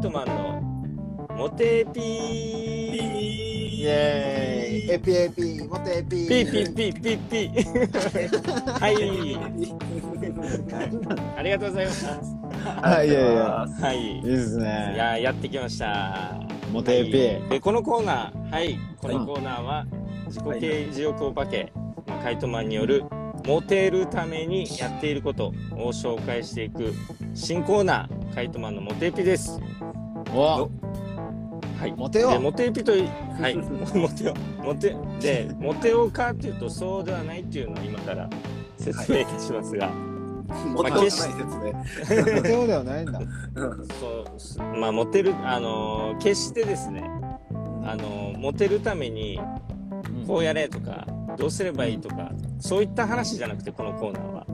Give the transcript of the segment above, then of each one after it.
イトマンのモテピー。イエーイ。エピエピモテエピピーピーピーピーピー。はい。ありがとうございます。あいやいや。はい。いいですいねややってきました。モテエピ、はい。でこのコーナー。はい。このコーナーは自己啓示欲お化け、まあ、カイトマンによるモテるためにやっていることを紹介していく新コーナーカイトマンのモテエピです。お。はい。モテよ。モテエピといはい。モテよ。うモテでモテようかっていうとそうではないっていうのを今から説明いたしますが、もっとない説明。モテようではないんだ。そうすまあモテるあのー決してですねあのーモテるためにこうやれとかどうすればいいとかそういった話じゃなくてこのコーナーは、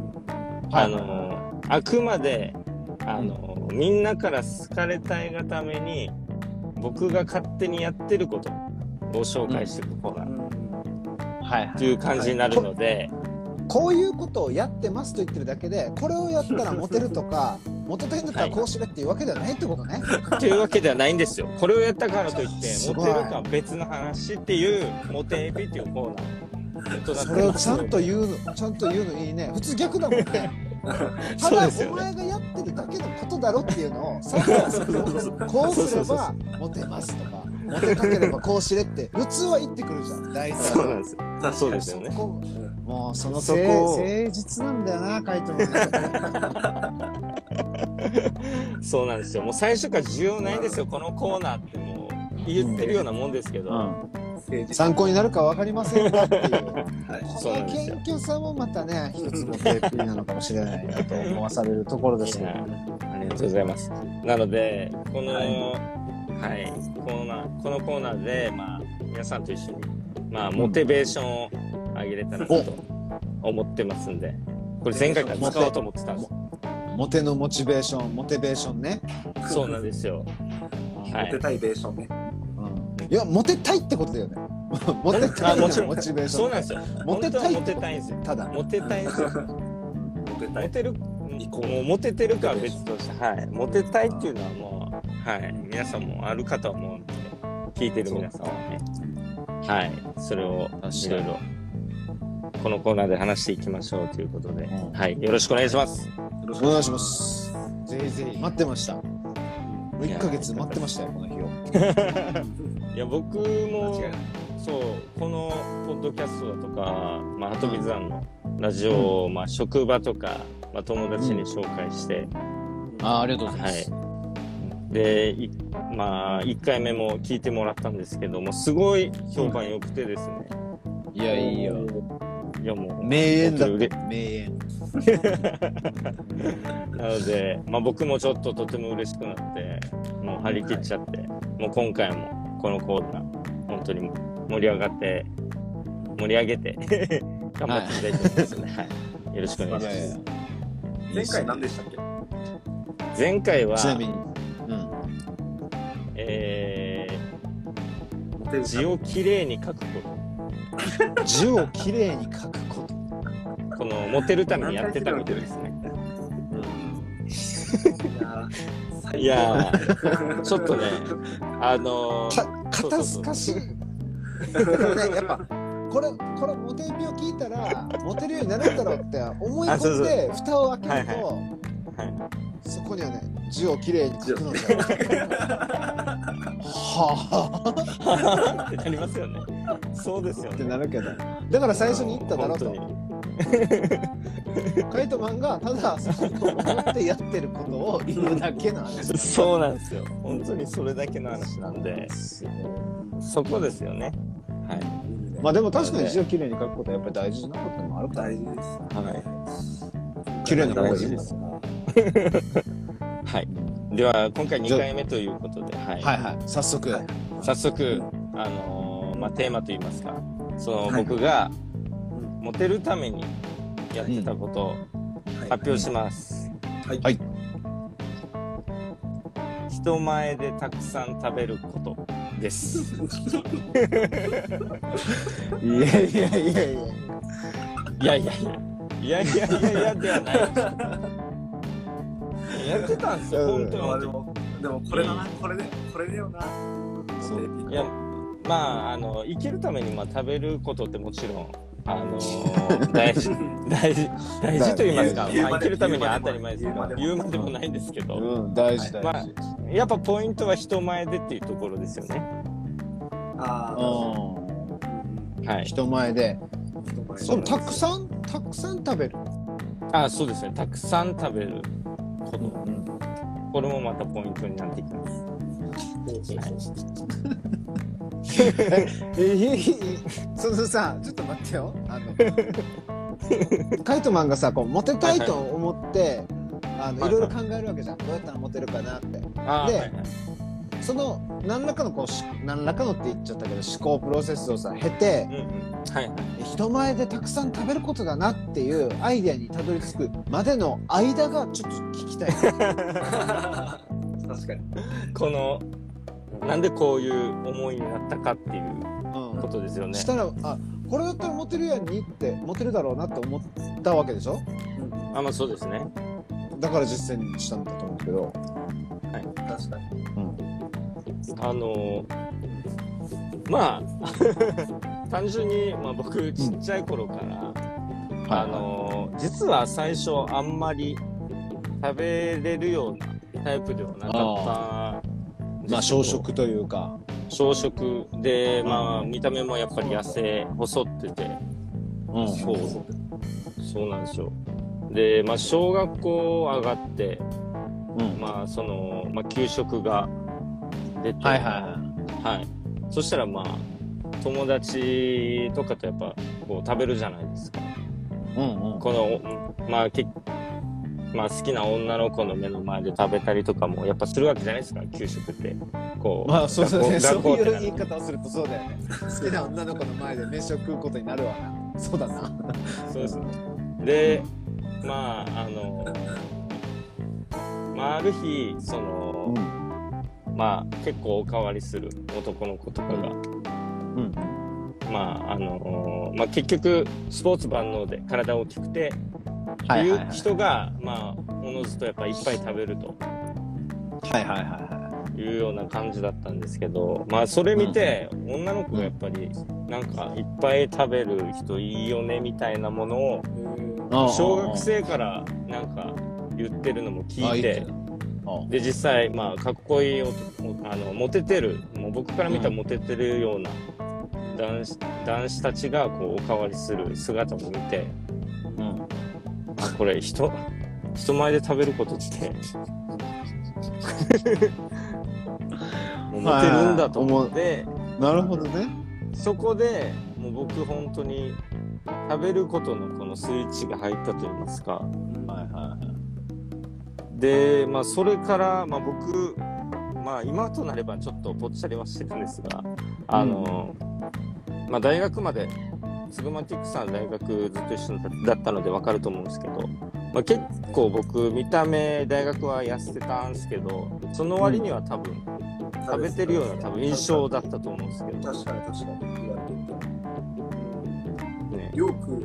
あのーあくまであのーみんなから好かれたいがために僕が勝手にやってることを紹介していくコーナーはいという感じになるので、こういうことをやってますと言ってるだけでこれをやったらモテるとか モテたいんだったらこうしれっていうわけではないってことね、というわけではないんですよ。これをやったからといってモテるかは別の話っていうモテエピっていうコーナー。それをちゃんと言うのちゃんと言うのいいね。普通逆だもんねただね。お前がやってるだけのことだろっていうのを さこうすればモテますとかモテたければこうしれって普通は言ってくるじゃん大体。そうなんですよ。そうですよね。もうそのそ誠こ。を誠実なんだよなカイトもね。そうなんですよ。もう最初から需要ないですよ。このコーナーってもう言ってるようなもんですけど。政治参考になるか分かりませんがっていうはい。こその謙虚さもまたね一つのテープなのかもしれないなと思わされるところですけどいやありがとうございます。なので、この、は、はいいコーナー、このコーナーで、まあ、皆さんと一緒に、まあ、モテベーションを上げれたらなと思ってますんで、これ前回から使おうと思ってたんです。モテのモチベーションモテベーションね、そうなんですよ。はいモテ。たいベーションね。いやモテたいってことだよね モテたいモチベーションそうなんですよ。モテたいモテたいんですよ。ただモテたいんですよ。モテたい。モテる、もうモテてるかは別として、はい。モテたいっていうのはもう、はい。皆さんもあるかと思うんで、聞いてる皆さんはね。はい。それをいろいろ、このコーナーで話していきましょうということで、うんはい。よろしくお願いします。よろしお願いしますぜひぜひ待ってましたもう1ヶ月待ってましたよこの日を いや、僕間もそう、このポッドキャストだとか、まあ、ハトビザンのラジオを、まあ、職場とか、まあ、友達に紹介して、あありがとうごはい。で、いまあ、1回目も聞いてもらったんですけども、すごい評判良くてですね。いやいいよ。いや、もう、名演だ名演。なので、まあ僕もちょっととても嬉しくなって、もう張り切っちゃって、もう今回もこのコーナー、本当に盛り上がって、盛り上げて、頑張っていきたいと思いますね。はい。よろしくお願いします。前回何でしたっけ？前回はち、なみにうんえー、字をきれいに書くこ 字をきれいに書くことと。この、モテるためにやってたことですね。いや ちょっとね、あのー、か肩透かし。ね やっぱこれこれモテビを聞いたらモテるようになるんだろうって思いあそうそう。込んで蓋を開けると、はいはそこにはね字をきれいに書くのだよはあってなりますよね。そうですよってね。なるけど。だから最初に言っただろうと カイトマンがただそう思ってやってることを言うだけなんですそうなんですよ。本当にそれだけの話なんで、そこですよね。はい。まあでも確かに字をきれいに書くことはやっぱり大事なこともあるから大事です。はい。きれいな方がいいもんはい。では、今回2回目ということで、はい。はいはい早速、はい早速、あのーまあ、テーマといいますか、その、はい僕が、モテるためにやってたことをはい発表します。はい。はい人前でたくさん食べることです。いやいやいやいやいやいやいや、いやいやいやいやではない。やってたんですよ、本当にまあ本当に。でも、でもこれだな、これで、これだよな。そういやまああの生きるためにまあ食べることってもちろんあのー 大事大事大事と言いますか、まあ、生きるためには当たり前ですけど言言ううまでもないんですけど、うん大事まあ大事、やっぱポイントは人前でっていうところですよね。ああ、うん。はい。人前で。人前で。もたくさんたくさん食べる、あそうですね。たくさん食べる。こと。うんこれもまたポイントになってきます。えいいそのさちょっと待ってよあのカイトマンがさこうモテたいと思って、あのいろいろ考えるわけじゃんどうやったらモテるかなってでその何らかのこうし何らかのって言っちゃったけど思考プロセスをさ経てはい人前でたくさん食べることだなっていうアイデアにたどり着くまでの間がちょっと聞きたい、確かに。このなんでこういう思いになったかっていううん。ことですよね。したらあこれだったらモテるやんにってモテるだろうなって思ったわけでしょ？あまあそうですね。だから実践したんだと思うけど、確かに。あのまあ 単純に、まあ、僕ちっちゃい頃から、あの実は最初あんまり食べれるようなタイプではなかったまあ小食というか。小食で、まあ見た目もやっぱり痩せ細ってて。うん。そう。そうなんですよ。でまあ小学校上がってうん。まあその、まあ、給食が出て。はいはいははい。そしたらまあ、友達とかとやっぱこう食べるじゃないですか。いうんうん。この、まあ、けまあ好きな女の子の目の前で食べたりとかもやっぱするわけじゃないですか、給食って。こう。まあそうだねそういう言い方をするとそうだよね好きな女の子の前で飯を食うことになるわなそうだなそうですね。で、まあ、あの、まあある日、その、まあ結構おかわりする男の子とかが、うんまああのまあ結局スポーツ万能で体大きくて、っていう人が、まあ、おのずとやっぱいっぱい食べると。はいはいはいはい。うような感じだったんですけど、まあ、それ見て、女の子がやっぱり、なんか、いっぱい食べる人いいよね、みたいなものを、い小学生からなんか言ってるのも聞いて、あで、実際、まあ、かっこいい男、あの、モテてる、もう僕から見たらモテてるような男子、男子たちが、こう、おかわりする姿を見て、うんあこれ人人前で食べることって もうモテるんだと思って。なるほどね。そこでもう僕本当に食べることのこのスイッチが入ったと言いますか。はいはいでまあそれから、まあ、僕まあ今となればちょっとぽっちゃりはしてるんですがあの、まあ大学までツグマティックさんの大学ずっと一緒だったので分かると思うんですけど、まあ、結構僕見た目大学は痩せてたんですけどその割には多分食べてるような多分印象だったと思うんですけど、確かに確かに。ね、よく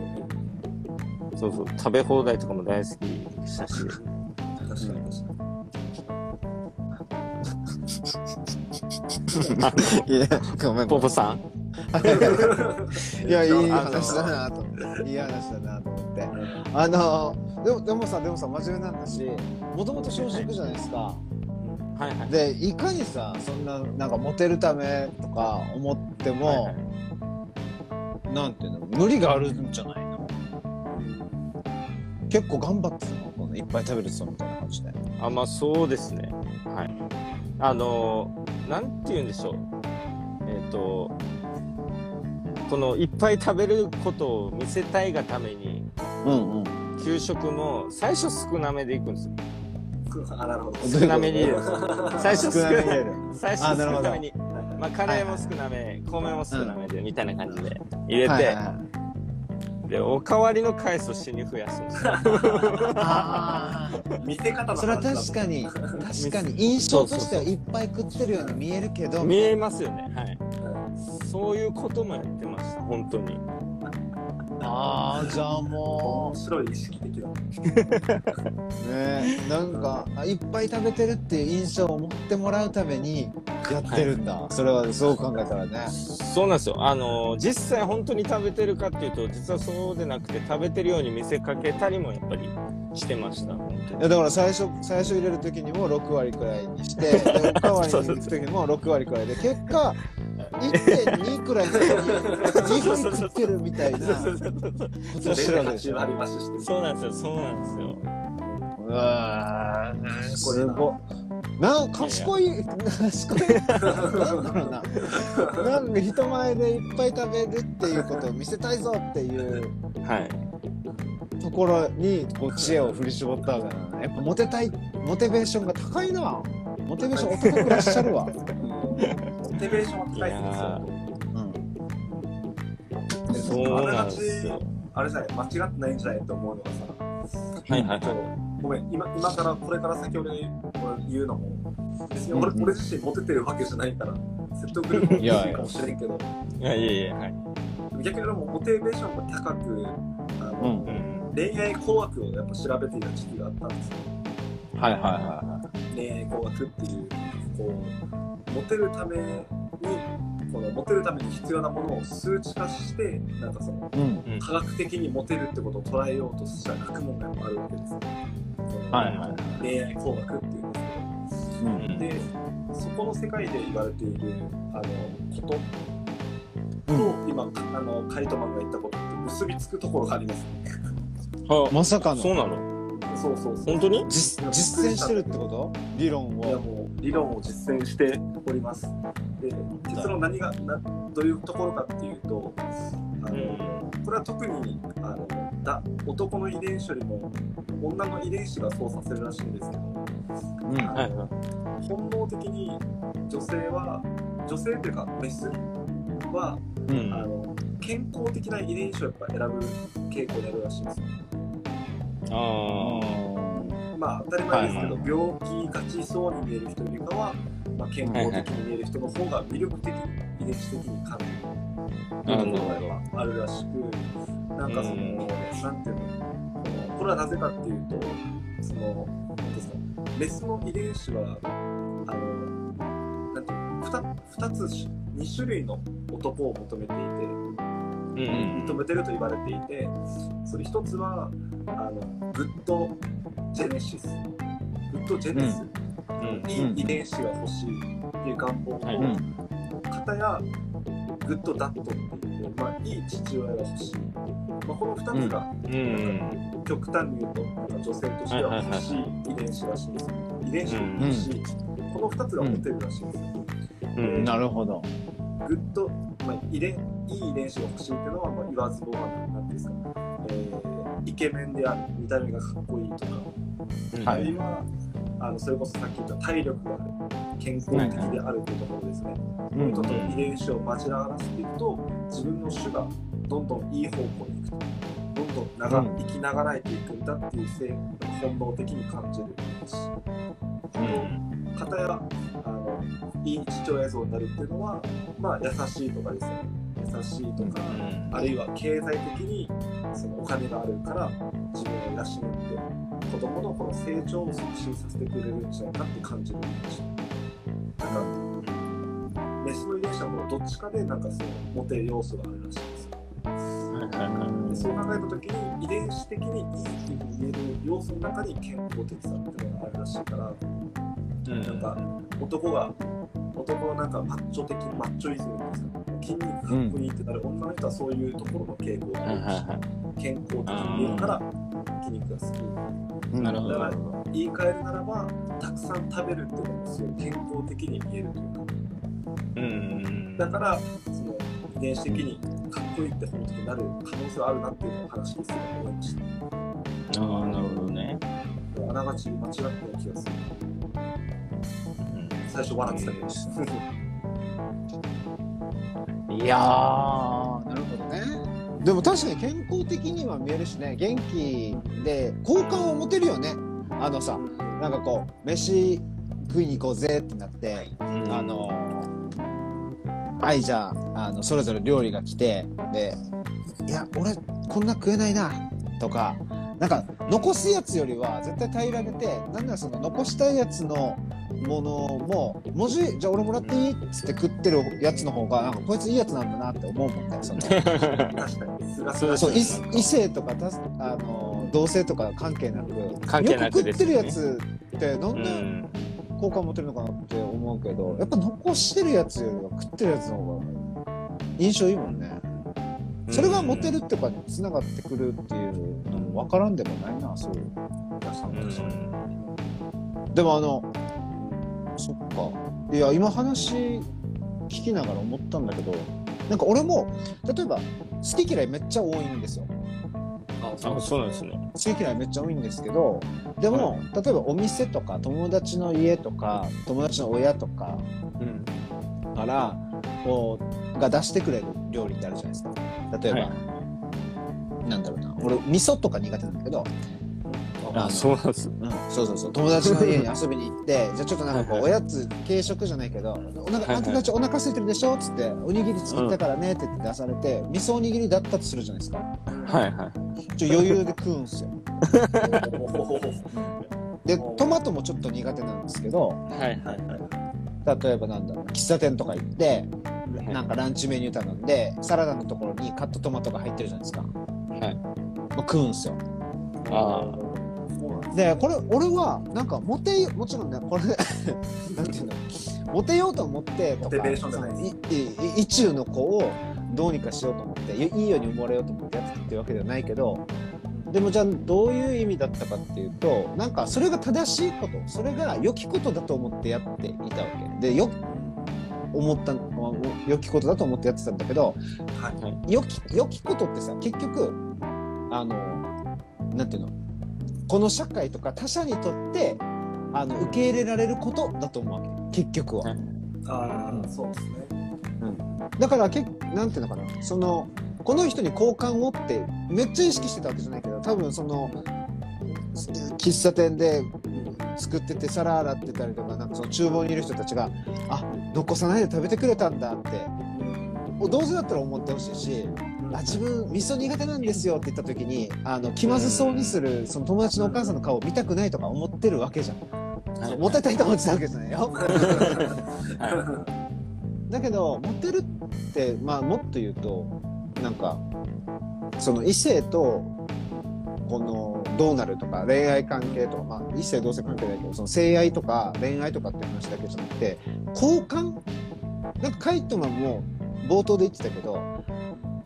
そうそう。食べ放題とかも大好きでしたし。確かに確かいやごめん。ポポさん いやいい話だなといい話だなと思って。あのでもでもさでもさ真面目な話。もともと小食じゃないですか。はいはい。でいかにさそんななんかモテるためとか思っても、はいはい。なんていうの無理があるんじゃないの？結構頑張ってたの？このいっぱい食べる人みたいな感じで。あまあそうですね。はい。あのなんて言うんでしょう。えっ、とこのいっぱい食べることを見せたいがためにうんうん。給食も最初少なめでいくんですよ。あなるほど。少なめに最初少少なめ最初あなる。ほど少なめに。まあカレーも少なめ、米も少なめでみたいな感じで入れて、はいはいはい。でおかわりの回数を死に増やすんですよ。あ見せ方ーそれは確かに確かに印象としてはいっぱい食ってるように見えるけど。見えますよね。はい。そういうこともやって本当に。ああじゃあも面白い意識的だうねなんかあいっぱい食べてるっていう印象を持ってもらうためにやってるんだ、それはそう考えたらね。そうなんですよ。あの、実際本当に食べてるかっていうと、実はそうでなくて、食べてるように見せかけたりもやっぱりしてました。本当に。いやだから最初最初入れる時にも6割くらいにしてでおかわりに行く時にも6割くらいで結果1.2くらいの時に2分食ってるみたいな。ことをしてるわけそうなんですよ、そうなんですよ。うわーすごい。な賢い賢い。なんだろうな。なんか人前でいっぱい食べるっていうことを見せたいぞっていう。はい。ところにこう知恵を振り絞ったわけだな。やっぱモテたい。モチベーションが高いな。モチベーションお高くらっしゃるわ、モチベーションは高いですいやうん、でそうあなんですちよ。あれじゃない間違ってないんじゃないと思うのがさ。はいはいそうはごめん今今からこれから先俺俺言うのも別に俺,、うんうん。俺自身モテてるわけじゃないから説得力もいやいかもしれんけど。い。いやいやいや、はい。逆に俺もモチベーションが高くあの、うんうん。恋愛工学をやっぱ調べていた時期があったんですよ。はいはいは恋愛工学っていうこうモテるためにこのモテるために必要なものを数値化してなんかそのいうん。科学的にモテるってことを捉えようとした学問があるわけですよ。はいはい恋愛工学っていうんですけうんうん。どでそこの世界で言われているあのことと、今あのカイトマンが言ったことって結びつくところがあります、はまさかの。そうなの？そうそうそう本当に？実実践してるってこと？理論をいやもう理論を実践しております。で結論何がなどういうところかっていうとあの、これは特にあのだ男の遺伝子よりも女の遺伝子がそうさせるらしいんですけどうんはいはい。本能的に女性は女性というかメスはうあん。の健康的な遺伝子をやっぱ選ぶ傾向にあるらしいんですよ。あまあ当たり前ですけど、はい病気がちそうに見える人よりかは、まあ、健康的に見える人の方が魅力的に遺伝子的に感じる。あ。なるところがあるらしくなんかその、うん。なんていうのこれはなぜかっていうとそのなんですかメスの遺伝子はあのなんていうの 2, 2つ2種類の男を求めていてうん。求めてると言われていてそれ一つはあの good genes。good genes、うん。いい遺伝子が欲しいっていう願望。と、はい。うん。片やグッドダットっていう、まあ、いい父親が欲しい、まあ、この2つがうん。極端に言うとなんか女性としては欲しい遺伝子らしいんですよ。遺伝子が欲しい、この2つが持てるらしいんですよ、うん。なるほど。 good、まあ、遺伝いい遺伝子が欲しいっていうのは、まあ、言わずもがななんていうんですか、えーイケメンである見た目がかっこいいとか。あ、はい、あるいはあのそれこそさっき言った体力がある健康的であるというところですね、こういう人と遺伝子を交わらせていくと自分の種がどんどんいい方向に行くとどんどん長、うん生きながらえていくんだっていう性本能的に感じるしうん。片やあのいい父親像になるっていうのは、まあ、優しいとかですね。優しいとか、あるいは経済的にそのお金があるから自分を養って子供のこの成長を促進させてくれるんじゃないかって感じるんですよ。なんかメスの遺伝子はもうどっちかでなんかそのモテ要素があるらしいんですよ。でそう考えた時に遺伝子的にいいって言える要素の中に健康的さっていうのがあるらしいからなんか男が男のなんかマッチョ的マッチョイズムですか筋肉かっこいいってなる女の人はそういうところの傾向があるし健康的に見えるから筋肉が好きなるほど。だから言い換えるならばたくさん食べるっていうのもすごい健康的に見えるというかうん。だからその遺伝子的にかっこいいって本当になる可能性はあるなっていうのを話してすごい思いましたああ、なるほどね。あながち間違ってない気がする。最初笑ってたけどいやーなるほどね。でも確かに健康的には見えるしね元気で好感を持てるよね。あのさなんかこう飯食いに行こうぜってなってあのはいじゃああのそれぞれ料理が来てでいや俺こんな食えないなとかなんか残すやつよりは絶対平らげてなんならその残したいやつのものも文字じゃあ俺もらっていいっつって食ってるやつの方がなんかこいついいやつなんだなって思うもんねその。確かにそう。い異異性とかたあの同性とか関係なく関係なくよく食ってるやつってなんでうん好感持てるのかなって思うけどやっぱ残してるやつよりは食ってるやつの方が印象いいもんね。それがモテるってかにつながってくるっていうのも分からんでもないなそう確かに確かにでもあのそっか。いや今話聞きながら思ったんだけどなんか俺も例えば好き嫌いめっちゃ多いんですよ。ああそうなんですね。好き嫌いめっちゃ多いんですけどでも、例えばお店とか友達の家とか友達の親とかうん。からこうが出してくれる料理ってあるじゃないですか。例えば、はい。なんだろうな。俺味噌とか苦手なんだけど、あそうなんですうん、そうそうそう。友達の家に遊びに行って じゃあちょっとなんかこうはいおやつ軽食じゃないけど「お腹はいはい。あんたたちお腹空いてるでしょ?」っつって「おにぎり作ったからね」って言って出されて味噌おにぎりだったとするじゃないですか。はいはい。ちょ余裕で食うんすよ。お でトマトもちょっと苦手なんですけどはいはい例えばなんだろうな喫茶店とか行ってなんかランチメニュー頼んでサラダのところにカットトマトが入ってるじゃないですか、はい。まあ食うんすよ。あでこれ俺はなんかモテもちろんねこれ なんていうの？モテようと思ってとかモテベーションじゃないそのいい意中の子をどうにかしようと思っていいいように思われようと思ってやってたってわけではないけどでもじゃあどういう意味だったかっていうとなんかそれが正しいことそれが良きことだと思ってやっていたわけ。でよ思った良きことだと思ってやってたんだけどはい。良き良きことってさ結局あのなんていうの？この社会とか他者にとってあの受け入れられることだと思うわけ。結局は、はいああそうですね。だからけなんていうのかな。そのこの人に好感をってめっちゃ意識してたわけじゃないけど多分その喫茶店で作ってて皿洗ってたりとかなんかその厨房にいる人たちがあ残さないで食べてくれたんだってどうせだったら思ってほしいしあ自分味噌苦手なんですよって言った時にあの気まずそうにするその友達のお母さんの顔を見たくないとか思ってるわけじゃん。モテたいと思ってたわけじゃないよ。だけどモテるってまあもっと言うとなんかその異性とこのどうなるとか恋愛関係とかまあ異性同性関係だけどその性愛とか恋愛とかって話だけじゃなくて交換？なんかカイトマンも冒頭で言ってたけど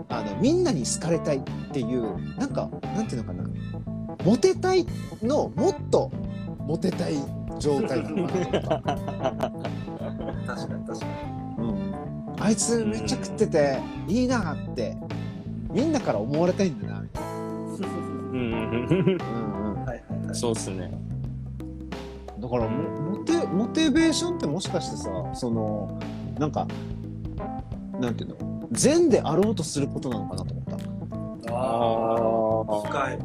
あのみんなに好かれたいっていうなんかなんていうのかな。モテたいのもっとモテたい状態なのかなとか。確かに確かに。うん、あいつめっちゃ食ってていいなってみんなから思われたいんだなみたいな、うんうんうん、はいはいはい。そうっすね。だからモモテモテベーションってもしかしてさそのなんかなんていうの？善であろうとすることなのかなと思った。ああ深い。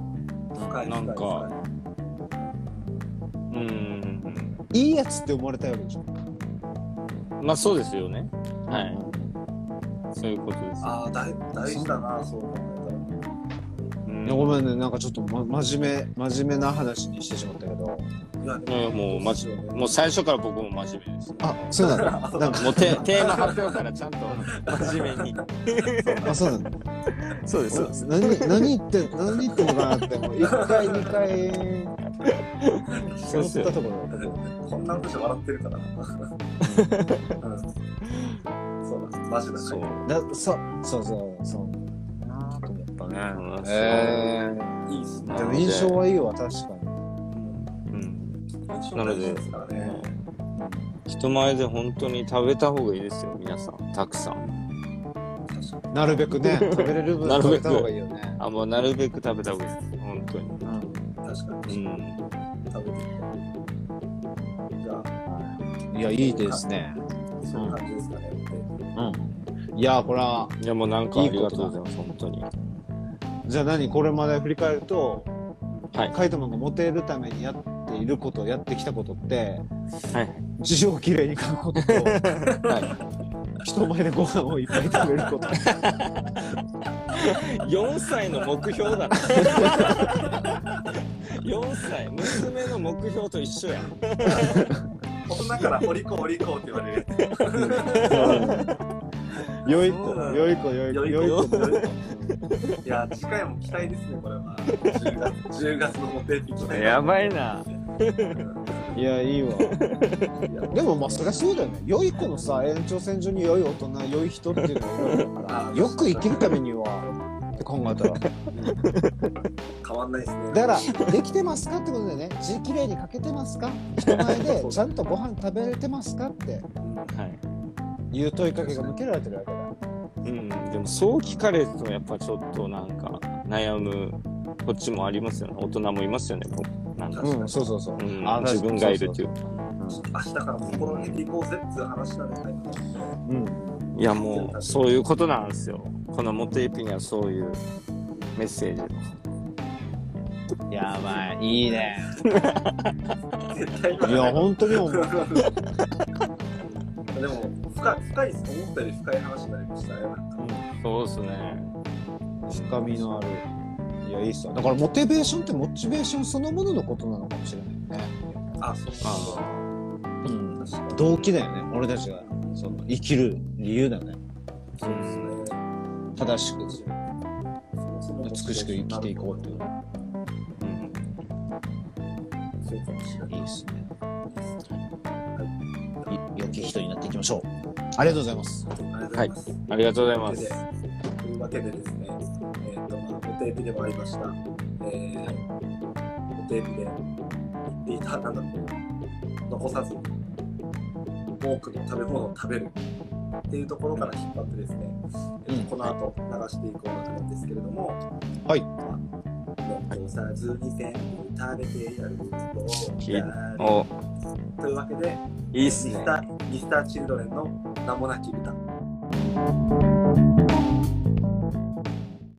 深い。深いなんか。うん。いいやつって思われたいわけでしょ。まあそうですよね。はい。そういうことですああ大大事だなそうごめんねなんかちょっと、ま、真面目真面目な話にしてしまったけど。いいやもうマジもう最初から僕も真面目です。あそうなんだなんか。もうテテーマ発表からちゃんと真面目に。あそうなんだそうですそうです。何何言って何言ってんのかなってもう。1回2回。思ったところだったけどこんなこと笑ってるから。な うん。そうだ。マジだそう。だそそうそうそうね。うん。えいいっすね。ー、でも印象はいいわ確かに。うん。印象なので大事ですからね。人前で本当に食べた方がいいですよ皆さん。たくさん。なるべくね 食べれる分なるべく食べた方がいいよね。あもうなるべく食べた方がいいです。本当に。確かに。うん。食べていこうじゃあ。いやいいですね。そういう感じですかねうん。いやこれはいやもうなんかありがとうございます本当にじゃあ何これまで振り返るとはい。カイトマンがモテるためにやっていることやってきたことってはい。字をきれいに書くこととはい。人前でご飯をいっぱい食べること。4歳の目標だ。な4歳娘の目標と一緒や。大人からお利口お利口って言われる 良い子良い子良い子良い子。いや次回も期待ですねこれは。10月 ,10 月のモテ期待やばいな。いやいいわ。でもまあそりゃそうだよね。良い子のさ延長線上に良い大人良い人っていうのがいるからよく生きるためにはって考えたら。変わんないですね。だからできてますかってことでね。字きれいに書けてますか？人前でちゃんとご飯食べれてますかって。はいいう問いかけが向けられてるわけだ。うんでもそう聞かれるとやっぱちょっとなんか悩むこっちもありますよね。大人もいますよねなんか、うんそうそうそう、う。んあ自分がいるっていう。明日から心にていこうぜっていう話なんで、うんいやもうそういうことなんですよ。このモテエピにはそういうメッセージ。やばい。いいね。絶 対 いや本当に思うでも深い深いです思ったより深い話になりましたねなんか。そうですね。深みのあるいやいいっすよだからモチベーションってモチベーションそのもののことなのかもしれないね。あそうあうん。確かに。動機だよね。俺たちがその生きる理由だね。そうですね。正しく美しく生きていこうっていうそうかもしれない。いいっすねい良き人になっていきましょう。ありがとうございます。ありがとうござい。ます、ありがとうございます。というわけでですね、えっ、と、まあ、モテエピでもありました。えー、モテエピで言っていた、なんだろう、残さず、多くの食べ物を食べるっていうところから引っ張ってですね、えーとこの後流していこうかと思うんですけれども、はい。まあ残さずに全部食べてやるきやる。お。というわけで、いいっすね。ミスターミスターチルドレンの名もなき歌。